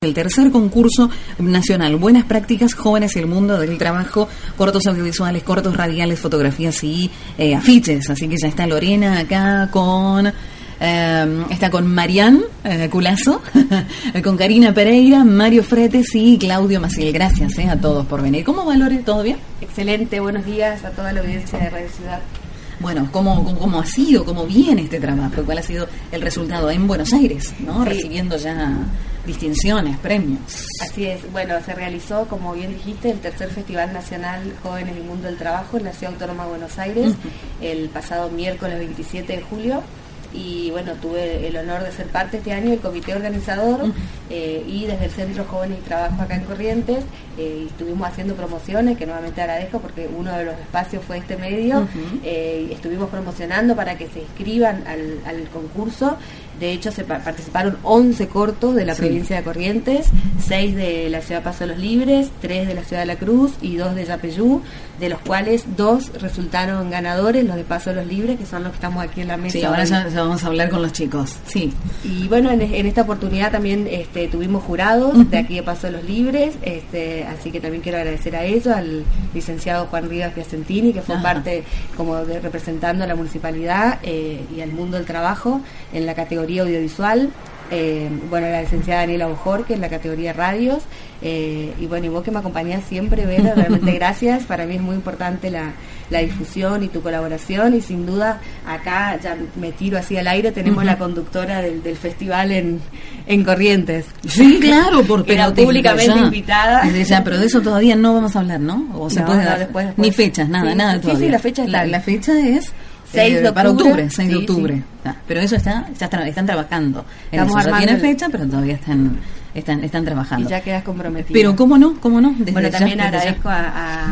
El tercer concurso nacional, Buenas Prácticas Jóvenes y el Mundo del Trabajo, cortos audiovisuales, cortos radiales, fotografías y eh, afiches. Así que ya está Lorena acá con... eh, está con Marián eh, Culazo, con Karina Pereira, Mario Fretes y Claudio Maciel. Gracias eh, a todos por venir. ¿Cómo va Lore? ¿Todo bien? Excelente, buenos días a toda la audiencia de Radio Ciudad. Bueno, ¿cómo, cómo, cómo ha sido, cómo viene este trabajo? ¿Cuál ha sido el resultado en Buenos Aires? ¿no? Sí. Recibiendo ya distinciones, premios. Así es, bueno, se realizó, como bien dijiste, el tercer Festival Nacional Jóvenes y Mundo del Trabajo en la Ciudad Autónoma de Buenos Aires el pasado miércoles 27 de julio. Y bueno, tuve el honor de ser parte este año del comité organizador eh, y desde el Centro Jóvenes y Trabajo acá en Corrientes eh, estuvimos haciendo promociones que nuevamente agradezco porque uno de los espacios fue este medio eh, y estuvimos promocionando para que se inscriban al, al concurso. De hecho, se pa- participaron 11 cortos de la Sí. provincia de Corrientes, 6 de la ciudad de Paso de los Libres, 3 de la ciudad de La Cruz y 2 de Yapeyú, de los cuales 2 resultaron ganadores, los de Paso de los Libres, que son los que estamos aquí en la mesa. Sí, ahora ya, ya vamos a hablar con los chicos. Sí. Y bueno, en, en esta oportunidad también este, tuvimos jurados de aquí de Paso de los Libres, este, así que también quiero agradecer a ellos, al licenciado Juan Rivas Piacentini, que fue Ajá. parte como de representando a la municipalidad eh, y al mundo del trabajo en la categoría audiovisual. Eh, bueno, la licenciada Daniela Bojor, que en la categoría radios. eh, y bueno, y vos que me acompañás siempre, Vera, realmente gracias. Para mí es muy importante la, la difusión y tu colaboración. Y sin duda, acá ya me tiro así al aire, tenemos la conductora del, del festival en, en Corrientes. Sí, claro, por Era públicamente ya. invitada. Desde ya, pero de eso todavía no vamos a hablar, ¿no? O se No, puede no, dar después, después. ni fechas, nada, Sí, nada sí, sí, todavía. la fecha está. La, la fecha es 6 de eh, para octubre. octubre, 6 de octubre. sí. Ah, pero eso está, ya están, están trabajando. En Estamos eso. Ya fecha, pero todavía están están están Y trabajando. ya quedas comprometida. Pero cómo no, cómo no. Desde bueno, también ya. agradezco a,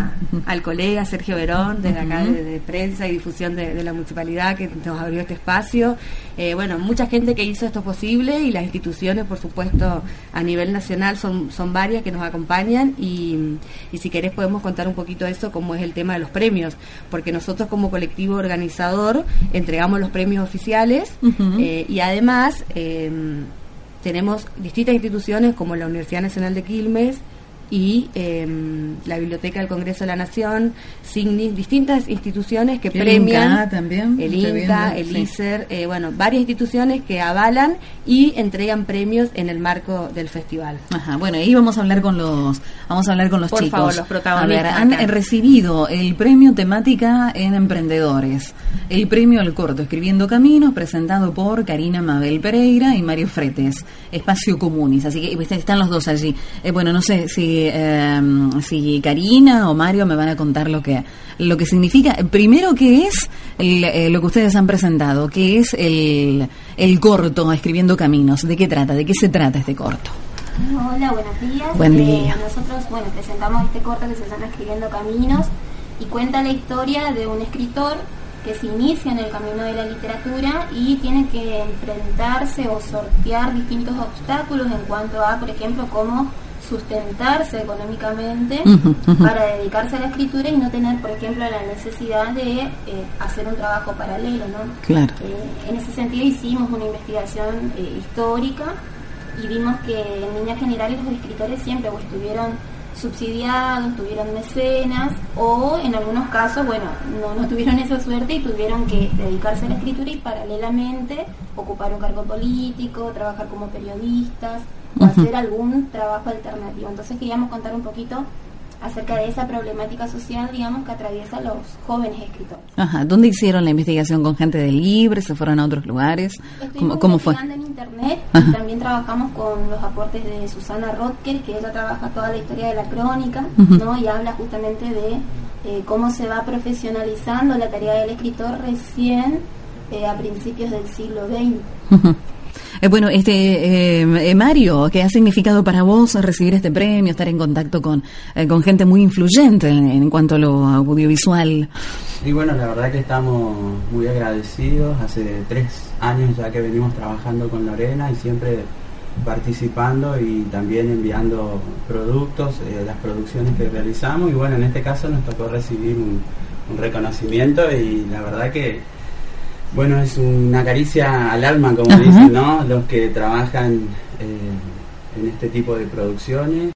a- al colega Sergio Verón, desde acá Ujú. de, de prensa y difusión de, de la municipalidad, que nos abrió este espacio. Eh, bueno, mucha gente que hizo esto posible y las instituciones, por supuesto, a nivel nacional son, son varias que nos acompañan y, y si querés podemos contar un poquito eso, cómo es el tema de los premios, porque nosotros como colectivo organizador entregamos los premios oficiales eh, y además... eh, tenemos distintas instituciones como la Universidad Nacional de Quilmes y eh, la Biblioteca del Congreso de la Nación, SIGNIS, distintas instituciones que El premian INCA también, el viendo, el sí. ICER, eh, bueno, varias instituciones que avalan y entregan premios en el marco del festival. Ajá, bueno, ahí vamos a hablar con los, vamos a hablar con los Por chicos. favor, los protagonistas A ver, han recibido el premio temática en emprendedores, el premio al corto Escribiendo Caminos, presentado por Karina Mabel Pereira y Mario Fretes, Espacio Comunis, así que pues, están los dos allí. Eh, bueno, no sé si, eh, si Karina o Mario me van a contar lo que, lo que significa. Primero, ¿qué es el, eh, lo que ustedes han presentado? ¿Qué es el, el corto Escribiendo Caminos? ¿De qué trata? ¿De qué se trata este corto? Hola, buenos días. Buen Eh, día. nosotros, bueno, presentamos este corto que se llama Escribiendo Caminos y cuenta la historia de un escritor que se inicia en el camino de la literatura y tiene que enfrentarse o sortear distintos obstáculos en cuanto a, por ejemplo, cómo sustentarse económicamente para dedicarse a la escritura y no tener, por ejemplo, la necesidad de eh, hacer un trabajo paralelo, ¿no? Claro. Eh, en ese sentido hicimos una investigación eh, histórica y vimos que en líneas generales los escritores siempre o estuvieron subsidiados, tuvieron mecenas o en algunos casos, bueno, no, no tuvieron esa suerte y tuvieron que dedicarse a la escritura y paralelamente ocupar un cargo político, trabajar como periodistas o hacer algún trabajo alternativo. Entonces queríamos contar un poquito acerca de esa problemática social, digamos, que atraviesa los jóvenes escritores. Ajá, ¿dónde hicieron la investigación con gente de Libre? ¿Se fueron a otros lugares? ¿Cómo, cómo fue? en internet Ajá. y también trabajamos con los aportes de Susana Rotker, que ella trabaja toda la historia de la crónica. ¿no? Y habla justamente de eh, cómo se va profesionalizando la tarea del escritor recién eh, a principios del siglo XX. Ujú. Eh, bueno, este eh, Mario, ¿qué ha significado para vos recibir este premio, estar en contacto con, con gente muy influyente en, cuanto a lo audiovisual? Y bueno, la verdad que estamos muy agradecidos. Hace tres años ya que venimos trabajando con Lorena y siempre participando y también enviando productos, las producciones que realizamos. Y bueno, en este caso nos tocó recibir un reconocimiento y la verdad que bueno, es una caricia al alma, como dicen, ¿no? Los que trabajan eh, en este tipo de producciones.